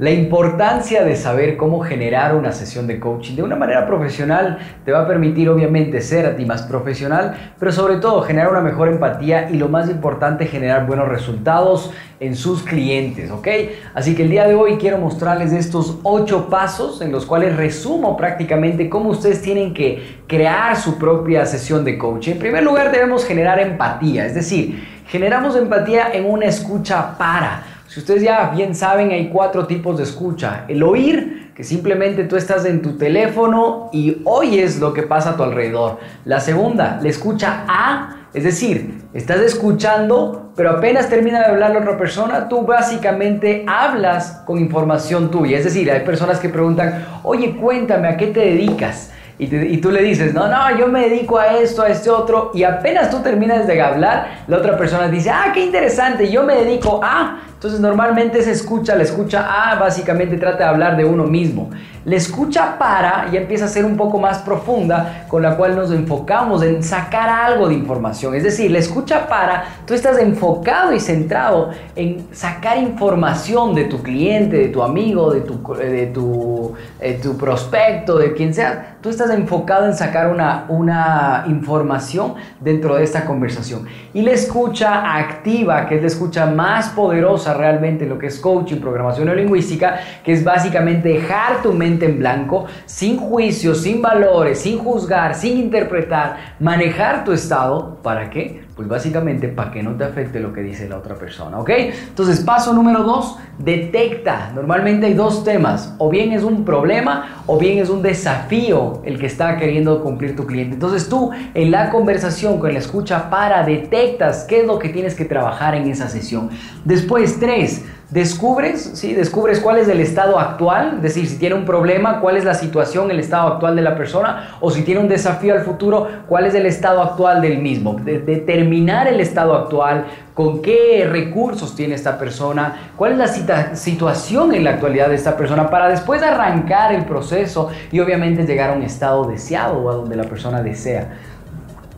La importancia de saber cómo generar una sesión de coaching de una manera profesional te va a permitir obviamente ser a ti más profesional, pero sobre todo generar una mejor empatía y lo más importante generar buenos resultados en sus clientes, ¿ok? Así que el día de hoy quiero mostrarles estos ocho pasos en los cuales resumo prácticamente cómo ustedes tienen que crear su propia sesión de coaching. En primer lugar debemos generar empatía, es decir, generamos empatía en una escucha para. Si ustedes ya bien saben, hay cuatro tipos de escucha. El oír, que simplemente tú estás en tu teléfono y oyes lo que pasa a tu alrededor. La segunda, la escucha a, es decir, estás escuchando, pero apenas termina de hablar la otra persona, tú básicamente hablas con información tuya. Es decir, hay personas que preguntan, oye, cuéntame, ¿a qué te dedicas? Y, tú le dices, no, no, yo me dedico a esto, a este otro, y apenas tú terminas de hablar, la otra persona dice, ah, qué interesante, yo me dedico a... Entonces normalmente se escucha, la escucha A básicamente trata de hablar de uno mismo. La escucha para ya empieza a ser un poco más profunda, con la cual nos enfocamos en sacar algo de información. Es decir, la escucha para, tú estás enfocado y centrado en sacar información de tu cliente, de tu amigo, de tu, de tu, de tu prospecto, de quien sea. Tú estás enfocado en sacar una, una información dentro de esta conversación. Y la escucha activa, que es la escucha más poderosa, realmente lo que es coaching, programación neurolingüística, que es básicamente dejar tu mente en blanco, sin juicios, sin valores, sin juzgar, sin interpretar, manejar tu estado, ¿para qué? Pues básicamente para que no te afecte lo que dice la otra persona, ¿ok? Entonces, paso número dos, detecta. Normalmente hay dos temas, o bien es un problema o bien es un desafío el que está queriendo cumplir tu cliente. Entonces tú en la conversación con la escucha para detectas qué es lo que tienes que trabajar en esa sesión. Después, tres, descubres, ¿sí? Descubres cuál es el estado actual, es decir, si tiene un problema, cuál es la situación, el estado actual de la persona, o si tiene un desafío al futuro, cuál es el estado actual del mismo. determinar el estado actual, con qué recursos tiene esta persona, cuál es la situación en la actualidad de esta persona, para después arrancar el proceso y obviamente llegar a un estado deseado o a donde la persona desea.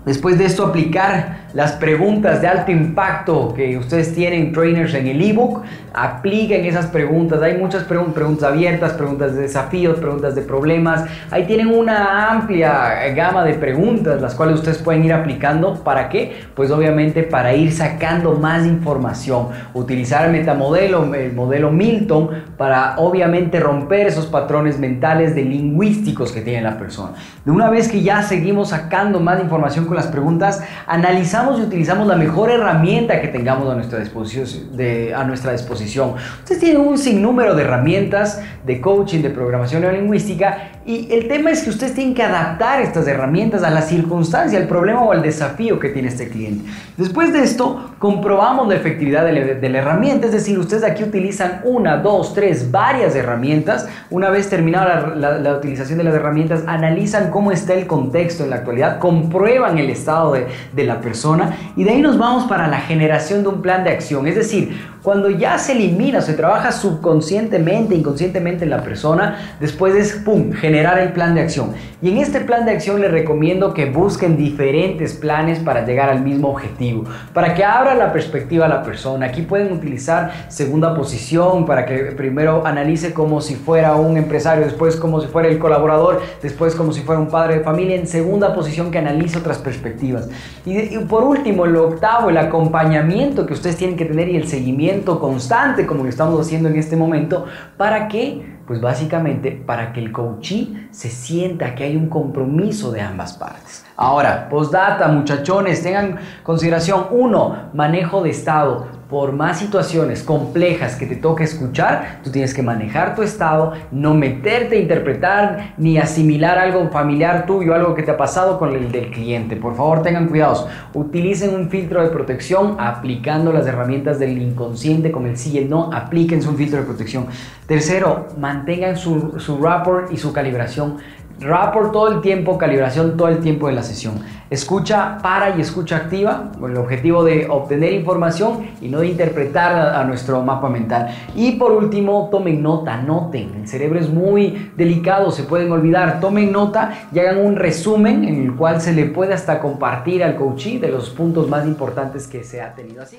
Después de esto, aplicar las preguntas de alto impacto que ustedes tienen, trainers, en el ebook. Apliquen esas preguntas. Hay muchas preguntas, abiertas, preguntas de desafíos, preguntas de problemas. Ahí tienen una amplia gama de preguntas, las cuales ustedes pueden ir aplicando. ¿Para qué? Pues obviamente para ir sacando más información. Utilizar el metamodelo, el modelo Milton, para obviamente romper esos patrones mentales de lingüísticos que tiene la persona. De una vez que ya seguimos sacando más información, las preguntas, analizamos y utilizamos la mejor herramienta que tengamos a nuestra disposición. Ustedes tienen un sinnúmero de herramientas de coaching, de programación neurolingüística y el tema es que ustedes tienen que adaptar estas herramientas a la circunstancia, al problema o al desafío que tiene este cliente. Después de esto, comprobamos la efectividad de la, herramienta, es decir, ustedes aquí utilizan una, dos, tres, varias herramientas. Una vez terminada la, utilización de las herramientas, analizan cómo está el contexto en la actualidad, comprueban el estado de, de la persona y de ahí nos vamos para la generación de un plan de acción. Es decir, cuando ya se elimina, se trabaja subconscientemente, inconscientemente en la persona, después es, ¡pum!, generar el plan de acción. Y en este plan de acción les recomiendo que busquen diferentes planes para llegar al mismo objetivo, para que abra la perspectiva a la persona. Aquí pueden utilizar segunda posición para que primero analice como si fuera un empresario, después como si fuera el colaborador, después como si fuera un padre de familia, en segunda posición que analice otras perspectivas. Y, y por último, el octavo, el acompañamiento que ustedes tienen que tener y el seguimiento constante como lo estamos haciendo en este momento. ¿Para qué? Pues básicamente para que el coachee se sienta que hay un compromiso de ambas partes. Ahora, postdata, muchachones, tengan consideración. Uno, manejo de estado por más situaciones complejas que te toque escuchar, tú tienes que manejar tu estado, no meterte a interpretar ni asimilar algo familiar tuyo, algo que te ha pasado con el del cliente. Por favor, tengan cuidados. Utilicen un filtro de protección aplicando las herramientas del inconsciente como el sí y el no. Apliquen un filtro de protección. Tercero, mantengan su, su rapport y su calibración Rapport todo el tiempo, calibración todo el tiempo de la sesión. Escucha para y escucha activa con el objetivo de obtener información y no de interpretar a, nuestro mapa mental. Y por último, tomen nota, noten. El cerebro es muy delicado, se pueden olvidar. Tomen nota y hagan un resumen en el cual se le puede hasta compartir al coachee de los puntos más importantes que se ha tenido así.